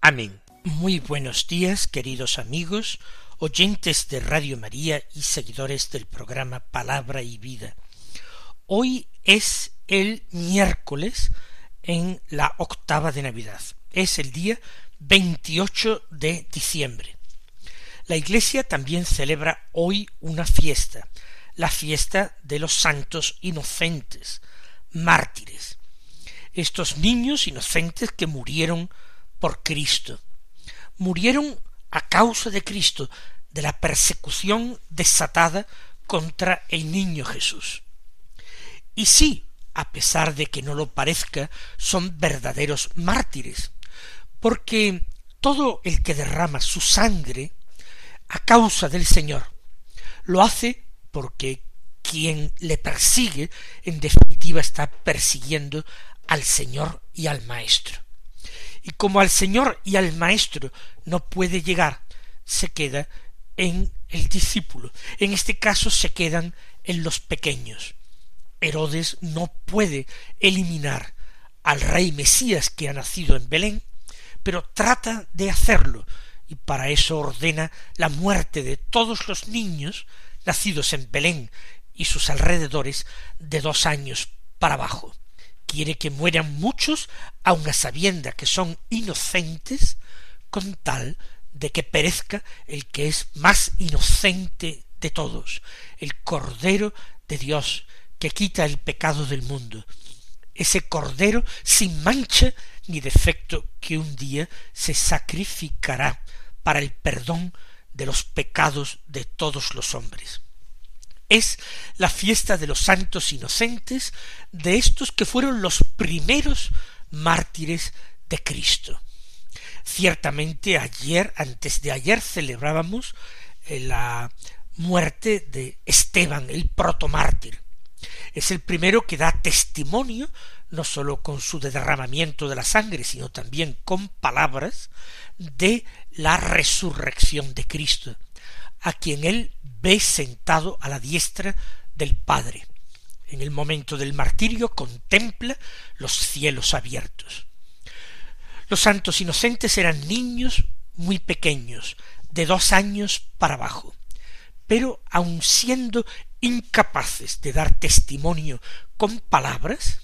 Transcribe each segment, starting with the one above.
Amén. Muy buenos días, queridos amigos, oyentes de Radio María y seguidores del programa Palabra y Vida. Hoy es el miércoles en la octava de Navidad. Es el día 28 de diciembre. La Iglesia también celebra hoy una fiesta, la fiesta de los santos inocentes, mártires, estos niños inocentes que murieron por Cristo, murieron a causa de Cristo, de la persecución desatada contra el niño Jesús. Y sí, a pesar de que no lo parezca, son verdaderos mártires, porque todo el que derrama su sangre a causa del Señor lo hace porque quien le persigue, en definitiva está persiguiendo al Señor y al Maestro. Y como al Señor y al Maestro no puede llegar, se queda en el discípulo. En este caso se quedan en los pequeños. Herodes no puede eliminar al rey Mesías que ha nacido en Belén, pero trata de hacerlo, y para eso ordena la muerte de todos los niños nacidos en Belén y sus alrededores de dos años para abajo. Quiere que mueran muchos, aun a sabienda que son inocentes, con tal de que perezca el que es más inocente de todos, el Cordero de Dios, que quita el pecado del mundo, ese Cordero sin mancha ni defecto que un día se sacrificará para el perdón de los pecados de todos los hombres es la fiesta de los santos inocentes, de estos que fueron los primeros mártires de Cristo. Ciertamente ayer, antes de ayer, celebrábamos eh, la muerte de Esteban, el protomártir. Es el primero que da testimonio, no sólo con su derramamiento de la sangre, sino también con palabras, de la resurrección de Cristo, a quien él ve sentado a la diestra del Padre. En el momento del martirio contempla los cielos abiertos. Los santos inocentes eran niños muy pequeños, de dos años para abajo, pero aun siendo incapaces de dar testimonio con palabras,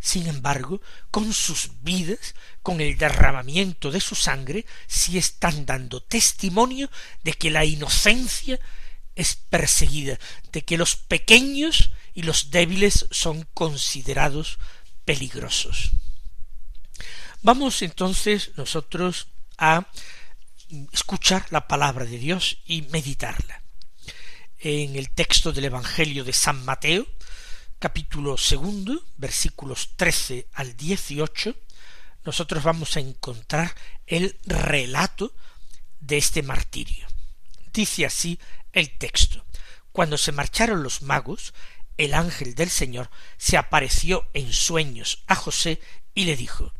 sin embargo, con sus vidas, con el derramamiento de su sangre, sí están dando testimonio de que la inocencia es perseguida, de que los pequeños y los débiles son considerados peligrosos. Vamos entonces nosotros a escuchar la palabra de Dios y meditarla. En el texto del Evangelio de San Mateo, capítulo segundo, versículos trece al dieciocho, nosotros vamos a encontrar el relato de este martirio. Dice así el texto. Cuando se marcharon los magos, el ángel del Señor se apareció en sueños a José y le dijo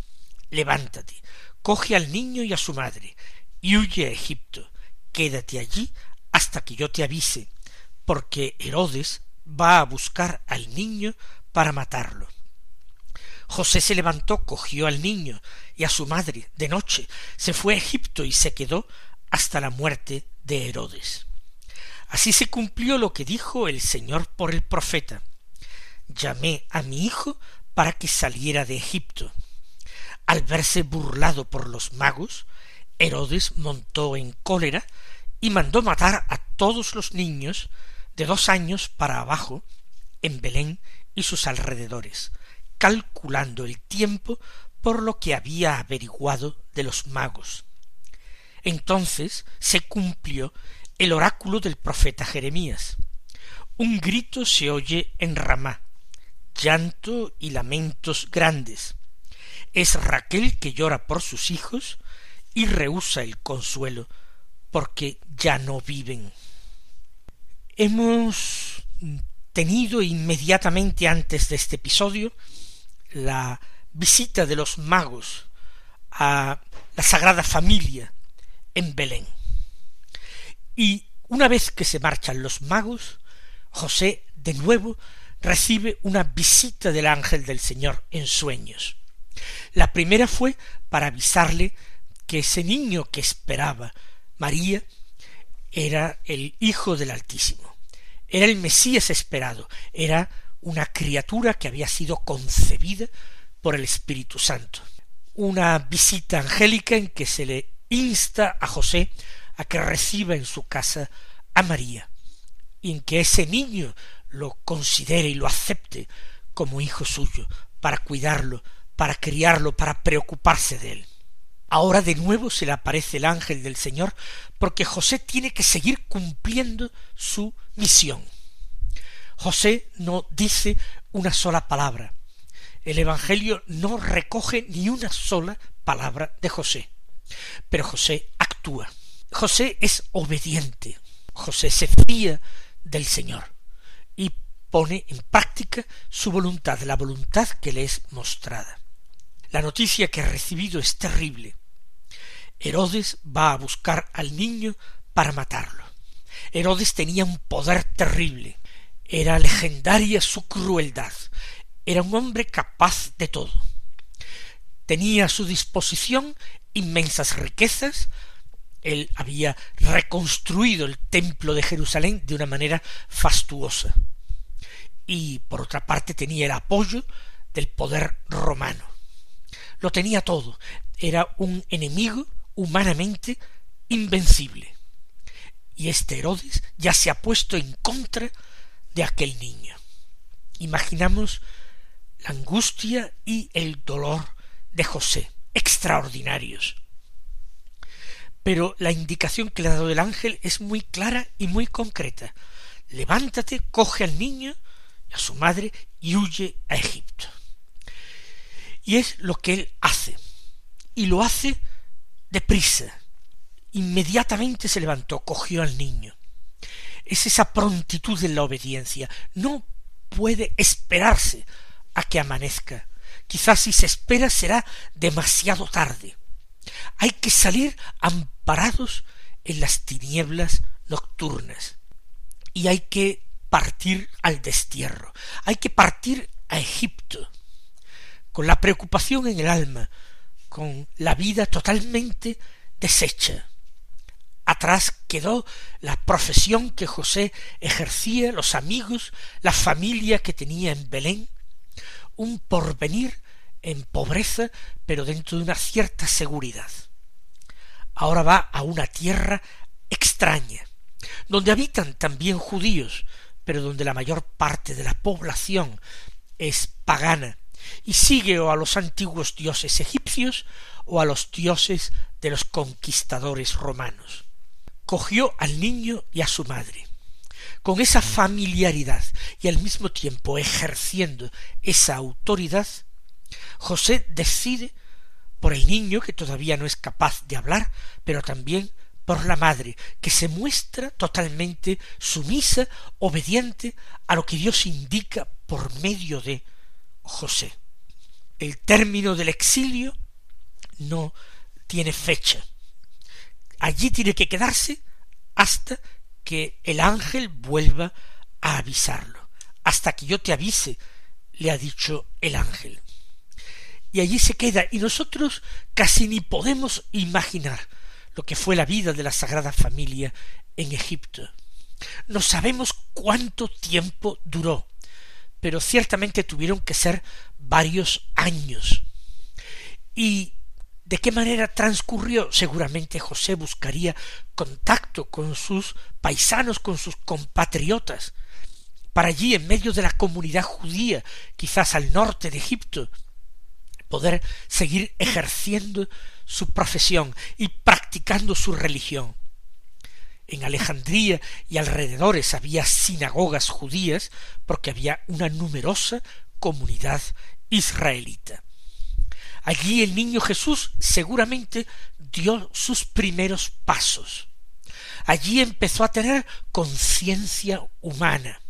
Levántate, coge al niño y a su madre, y huye a Egipto, quédate allí hasta que yo te avise, porque Herodes va a buscar al niño para matarlo. José se levantó, cogió al niño y a su madre de noche, se fue a Egipto y se quedó hasta la muerte de Herodes. Así se cumplió lo que dijo el Señor por el profeta. Llamé a mi hijo para que saliera de Egipto. Al verse burlado por los magos, Herodes montó en cólera y mandó matar a todos los niños de dos años para abajo en Belén y sus alrededores, calculando el tiempo por lo que había averiguado de los magos. Entonces se cumplió el oráculo del profeta Jeremías. Un grito se oye en Ramá, llanto y lamentos grandes. Es Raquel que llora por sus hijos y rehúsa el consuelo porque ya no viven. Hemos tenido inmediatamente antes de este episodio la visita de los magos a la Sagrada Familia en Belén. Y una vez que se marchan los magos, José de nuevo recibe una visita del ángel del Señor en sueños. La primera fue para avisarle que ese niño que esperaba María era el Hijo del Altísimo, era el Mesías esperado, era una criatura que había sido concebida por el Espíritu Santo. Una visita angélica en que se le insta a José a que reciba en su casa a María, y en que ese niño lo considere y lo acepte como hijo suyo, para cuidarlo, para criarlo, para preocuparse de él. Ahora de nuevo se le aparece el ángel del Señor porque José tiene que seguir cumpliendo su misión. José no dice una sola palabra. El Evangelio no recoge ni una sola palabra de José. Pero José actúa. José es obediente. José se fía del Señor y pone en práctica su voluntad, la voluntad que le es mostrada. La noticia que ha recibido es terrible. Herodes va a buscar al niño para matarlo. Herodes tenía un poder terrible. Era legendaria su crueldad. Era un hombre capaz de todo. Tenía a su disposición inmensas riquezas. Él había reconstruido el templo de Jerusalén de una manera fastuosa. Y por otra parte tenía el apoyo del poder romano. Lo tenía todo. Era un enemigo humanamente invencible. Y este Herodes ya se ha puesto en contra de aquel niño. Imaginamos la angustia y el dolor de José, extraordinarios. Pero la indicación que le ha dado el ángel es muy clara y muy concreta. Levántate, coge al niño, a su madre, y huye a Egipto. Y es lo que él hace. Y lo hace deprisa. Inmediatamente se levantó, cogió al niño. Es esa prontitud en la obediencia. No puede esperarse a que amanezca. Quizás si se espera será demasiado tarde. Hay que salir amparados en las tinieblas nocturnas. Y hay que partir al destierro. Hay que partir a Egipto. Con la preocupación en el alma, con la vida totalmente deshecha. Atrás quedó la profesión que José ejercía, los amigos, la familia que tenía en Belén, un porvenir en pobreza, pero dentro de una cierta seguridad. Ahora va a una tierra extraña, donde habitan también judíos, pero donde la mayor parte de la población es pagana, y sigue o a los antiguos dioses egipcios o a los dioses de los conquistadores romanos. Cogió al niño y a su madre. Con esa familiaridad y al mismo tiempo ejerciendo esa autoridad, José decide por el niño que todavía no es capaz de hablar, pero también por la madre, que se muestra totalmente sumisa, obediente a lo que Dios indica por medio de José. El término del exilio no tiene fecha. Allí tiene que quedarse hasta que el ángel vuelva a avisarlo. Hasta que yo te avise, le ha dicho el ángel. Y allí se queda, y nosotros casi ni podemos imaginar lo que fue la vida de la Sagrada Familia en Egipto. No sabemos cuánto tiempo duró, pero ciertamente tuvieron que ser varios años. ¿Y de qué manera transcurrió? Seguramente José buscaría contacto con sus paisanos, con sus compatriotas, para allí, en medio de la comunidad judía, quizás al norte de Egipto, poder seguir ejerciendo su profesión y practicando su religión. En Alejandría y alrededores había sinagogas judías porque había una numerosa comunidad israelita. Allí el niño Jesús seguramente dio sus primeros pasos. Allí empezó a tener conciencia humana.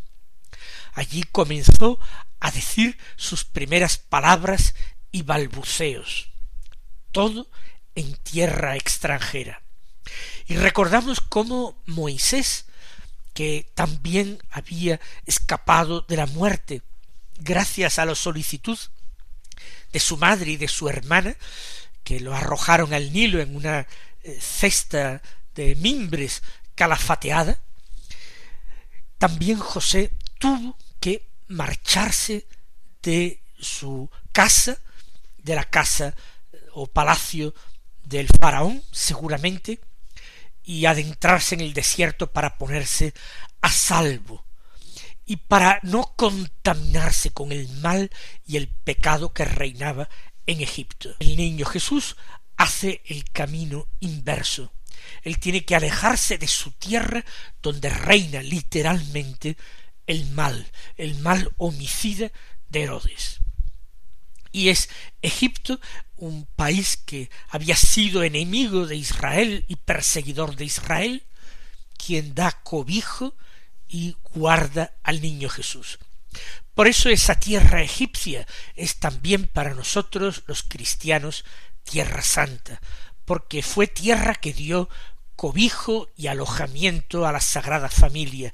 Allí comenzó a decir sus primeras palabras y balbuceos. Todo en tierra extranjera. Y recordamos cómo Moisés, que también había escapado de la muerte gracias a la solicitud de su madre y de su hermana, que lo arrojaron al Nilo en una eh, cesta de mimbres calafateada, también José tuvo que marcharse de su casa, de la casa eh, o palacio del faraón, seguramente, y adentrarse en el desierto para ponerse a salvo y para no contaminarse con el mal y el pecado que reinaba en Egipto. El niño Jesús hace el camino inverso. Él tiene que alejarse de su tierra donde reina literalmente el mal, el mal homicida de Herodes. Y es Egipto un país que había sido enemigo de Israel y perseguidor de Israel, quien da cobijo y guarda al niño Jesús. Por eso esa tierra egipcia es también para nosotros los cristianos tierra santa, porque fue tierra que dio cobijo y alojamiento a la Sagrada Familia,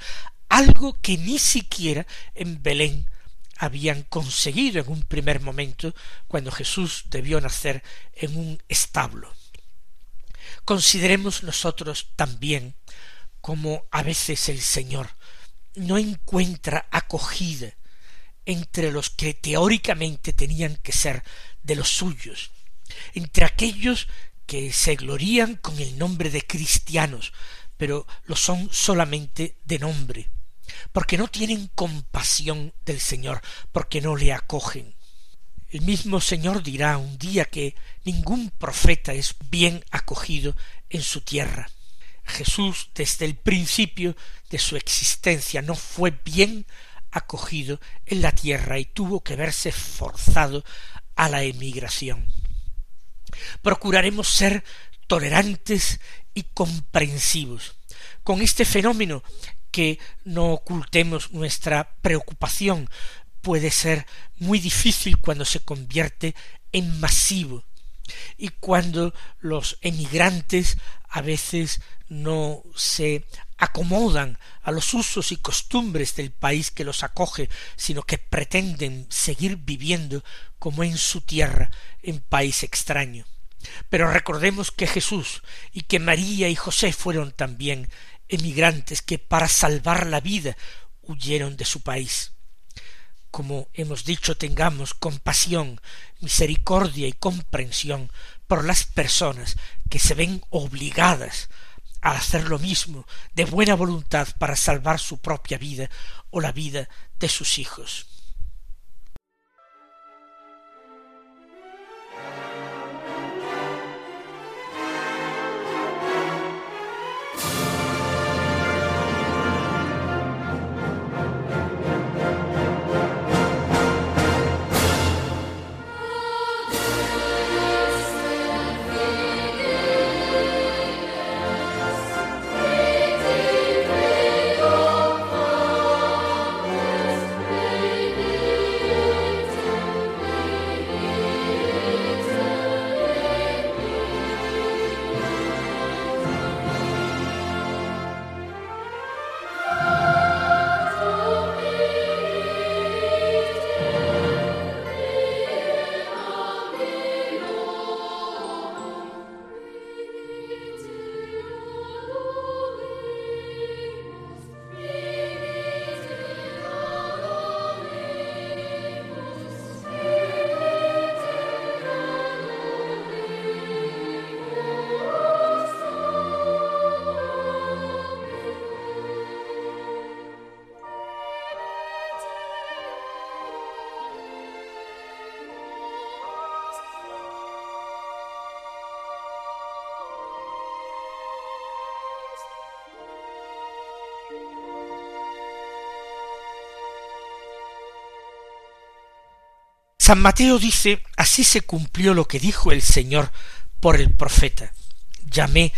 algo que ni siquiera en Belén habían conseguido en un primer momento cuando Jesús debió nacer en un establo. Consideremos nosotros también como a veces el Señor no encuentra acogida entre los que teóricamente tenían que ser de los suyos, entre aquellos que se glorían con el nombre de cristianos, pero lo son solamente de nombre, porque no tienen compasión del Señor, porque no le acogen. El mismo Señor dirá un día que ningún profeta es bien acogido en su tierra. Jesús desde el principio de su existencia no fue bien acogido en la tierra y tuvo que verse forzado a la emigración. Procuraremos ser tolerantes y comprensivos con este fenómeno que no ocultemos nuestra preocupación puede ser muy difícil cuando se convierte en masivo y cuando los emigrantes a veces no se acomodan a los usos y costumbres del país que los acoge, sino que pretenden seguir viviendo como en su tierra, en país extraño. Pero recordemos que Jesús y que María y José fueron también emigrantes que para salvar la vida huyeron de su país. Como hemos dicho, tengamos compasión, misericordia y comprensión por las personas que se ven obligadas a hacer lo mismo de buena voluntad para salvar su propia vida o la vida de sus hijos. San Mateo dice, así se cumplió lo que dijo el Señor por el profeta. Llamé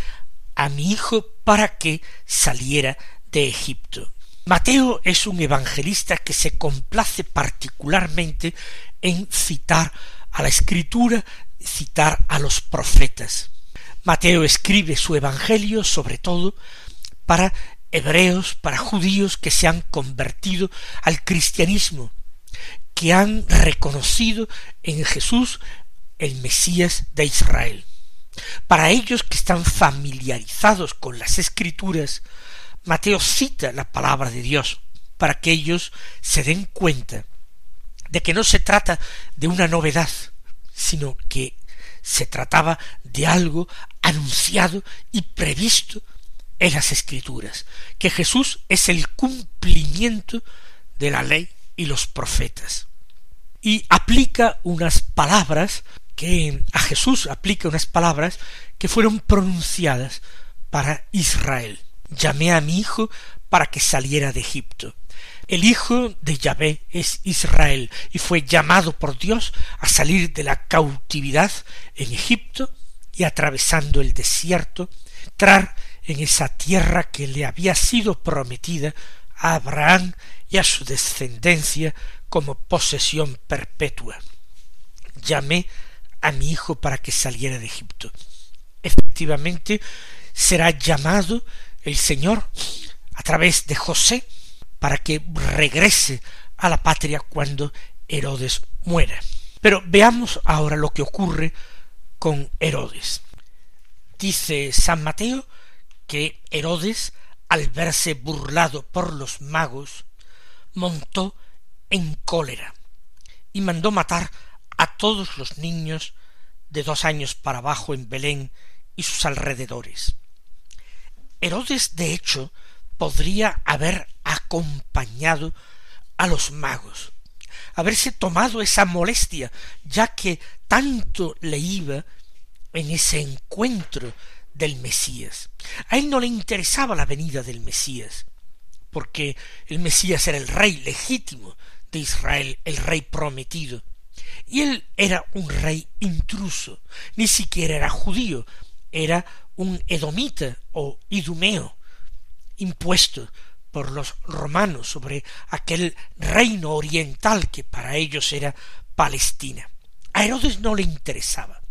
a mi hijo para que saliera de Egipto. Mateo es un evangelista que se complace particularmente en citar a la escritura, citar a los profetas. Mateo escribe su evangelio sobre todo para hebreos, para judíos que se han convertido al cristianismo, que han reconocido en Jesús el Mesías de Israel. Para ellos que están familiarizados con las escrituras, Mateo cita la palabra de Dios para que ellos se den cuenta de que no se trata de una novedad, sino que se trataba de algo anunciado y previsto en las escrituras, que Jesús es el cumplimiento de la ley y los profetas. Y aplica unas palabras que a Jesús aplica unas palabras que fueron pronunciadas para Israel. Llamé a mi hijo para que saliera de Egipto. El hijo de Yahvé es Israel y fue llamado por Dios a salir de la cautividad en Egipto y atravesando el desierto, entrar en esa tierra que le había sido prometida a Abraham y a su descendencia como posesión perpetua. Llamé a mi hijo para que saliera de Egipto. Efectivamente, será llamado el Señor a través de José para que regrese a la patria cuando Herodes muera. Pero veamos ahora lo que ocurre con Herodes. Dice San Mateo que Herodes, al verse burlado por los magos, montó en cólera y mandó matar a todos los niños de dos años para abajo en Belén y sus alrededores. Herodes, de hecho, podría haber acompañado a los magos, haberse tomado esa molestia, ya que tanto le iba en ese encuentro del Mesías. A él no le interesaba la venida del Mesías, porque el Mesías era el rey legítimo de Israel, el rey prometido. Y él era un rey intruso, ni siquiera era judío, era un edomita o idumeo, impuesto por los romanos sobre aquel reino oriental que para ellos era Palestina. A Herodes no le interesaba.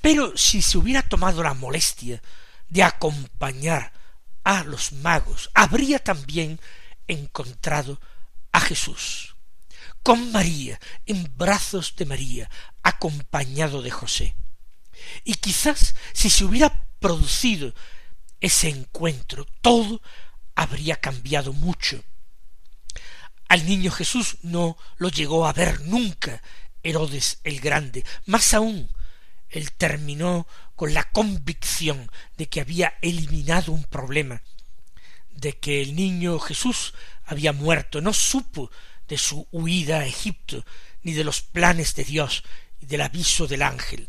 Pero si se hubiera tomado la molestia de acompañar a los magos, habría también encontrado a Jesús, con María, en brazos de María, acompañado de José. Y quizás si se hubiera producido ese encuentro, todo habría cambiado mucho. Al niño Jesús no lo llegó a ver nunca Herodes el Grande. Más aún, él terminó con la convicción de que había eliminado un problema, de que el niño Jesús había muerto, no supo de su huida a Egipto, ni de los planes de Dios y del aviso del ángel.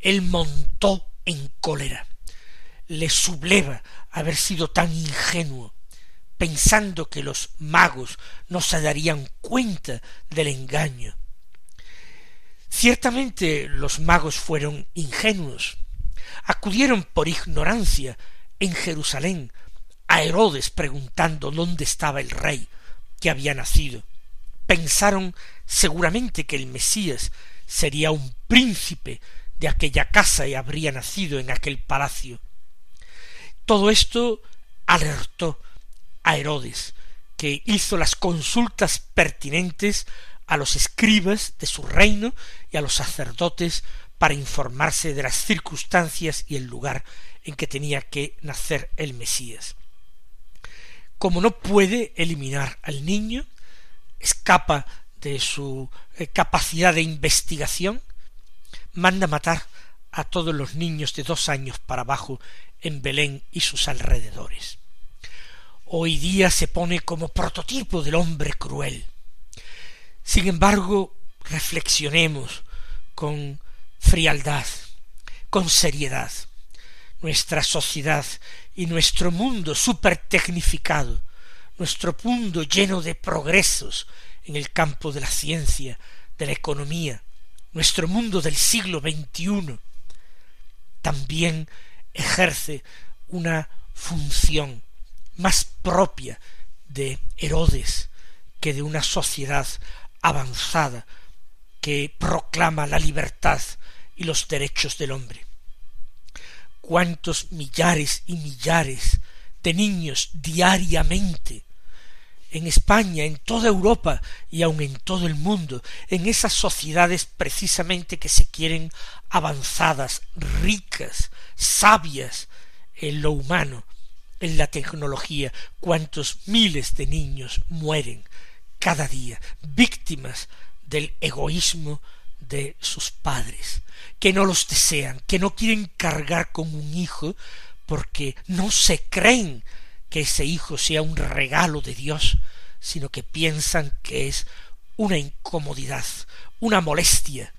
Él montó en cólera. Le subleva haber sido tan ingenuo, pensando que los magos no se darían cuenta del engaño. Ciertamente los magos fueron ingenuos. Acudieron por ignorancia en Jerusalén Herodes preguntando dónde estaba el rey que había nacido. Pensaron seguramente que el Mesías sería un príncipe de aquella casa y habría nacido en aquel palacio. Todo esto alertó a Herodes, que hizo las consultas pertinentes a los escribas de su reino y a los sacerdotes para informarse de las circunstancias y el lugar en que tenía que nacer el Mesías. Como no puede eliminar al niño, escapa de su eh, capacidad de investigación, manda matar a todos los niños de dos años para abajo en Belén y sus alrededores. Hoy día se pone como prototipo del hombre cruel. Sin embargo, reflexionemos con frialdad, con seriedad. Nuestra sociedad y nuestro mundo supertecnificado, nuestro mundo lleno de progresos en el campo de la ciencia, de la economía, nuestro mundo del siglo XXI, también ejerce una función más propia de Herodes que de una sociedad avanzada que proclama la libertad y los derechos del hombre. Cuántos millares y millares de niños diariamente en España, en toda Europa y aun en todo el mundo, en esas sociedades precisamente que se quieren avanzadas, ricas, sabias en lo humano, en la tecnología, cuántos miles de niños mueren cada día, víctimas del egoísmo de sus padres, que no los desean, que no quieren cargar con un hijo porque no se creen que ese hijo sea un regalo de Dios, sino que piensan que es una incomodidad, una molestia,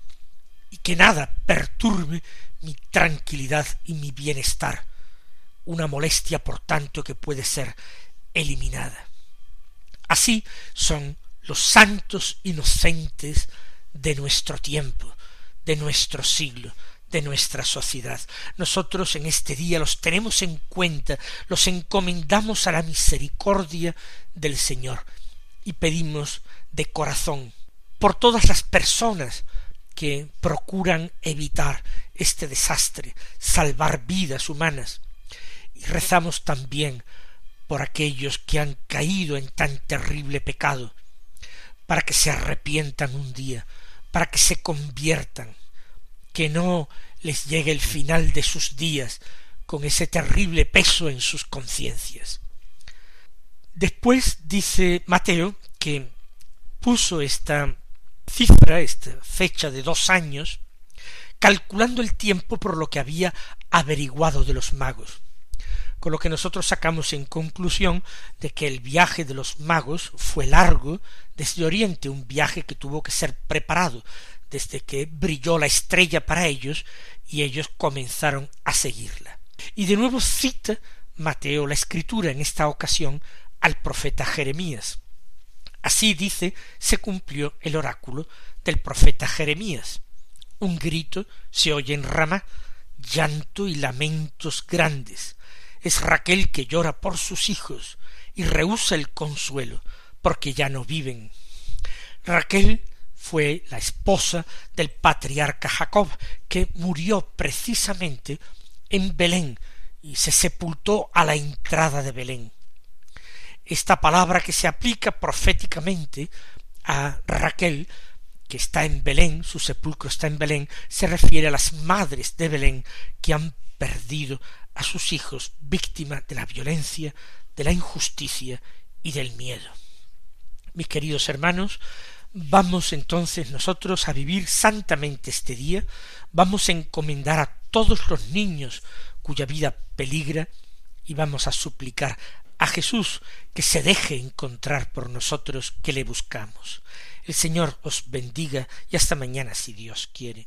y que nada perturbe mi tranquilidad y mi bienestar, una molestia por tanto que puede ser eliminada. Así son los santos inocentes de nuestro tiempo, de nuestro siglo, de nuestra sociedad. Nosotros en este día los tenemos en cuenta, los encomendamos a la misericordia del Señor y pedimos de corazón por todas las personas que procuran evitar este desastre, salvar vidas humanas. Y rezamos también por aquellos que han caído en tan terrible pecado, para que se arrepientan un día, para que se conviertan, que no les llegue el final de sus días con ese terrible peso en sus conciencias. Después dice Mateo que puso esta cifra, esta fecha de dos años, calculando el tiempo por lo que había averiguado de los magos, con lo que nosotros sacamos en conclusión de que el viaje de los magos fue largo desde Oriente, un viaje que tuvo que ser preparado desde que brilló la estrella para ellos y ellos comenzaron a seguirla. Y de nuevo cita Mateo la escritura en esta ocasión al profeta Jeremías. Así dice, se cumplió el oráculo del profeta Jeremías. Un grito se oye en Rama, llanto y lamentos grandes. Es Raquel que llora por sus hijos y rehúsa el consuelo, porque ya no viven. Raquel fue la esposa del patriarca Jacob, que murió precisamente en Belén y se sepultó a la entrada de Belén. Esta palabra que se aplica proféticamente a Raquel, que está en Belén, su sepulcro está en Belén, se refiere a las madres de Belén que han perdido a sus hijos víctimas de la violencia, de la injusticia y del miedo. Mis queridos hermanos, Vamos entonces nosotros a vivir santamente este día, vamos a encomendar a todos los niños cuya vida peligra y vamos a suplicar a Jesús que se deje encontrar por nosotros que le buscamos. El Señor os bendiga y hasta mañana si Dios quiere.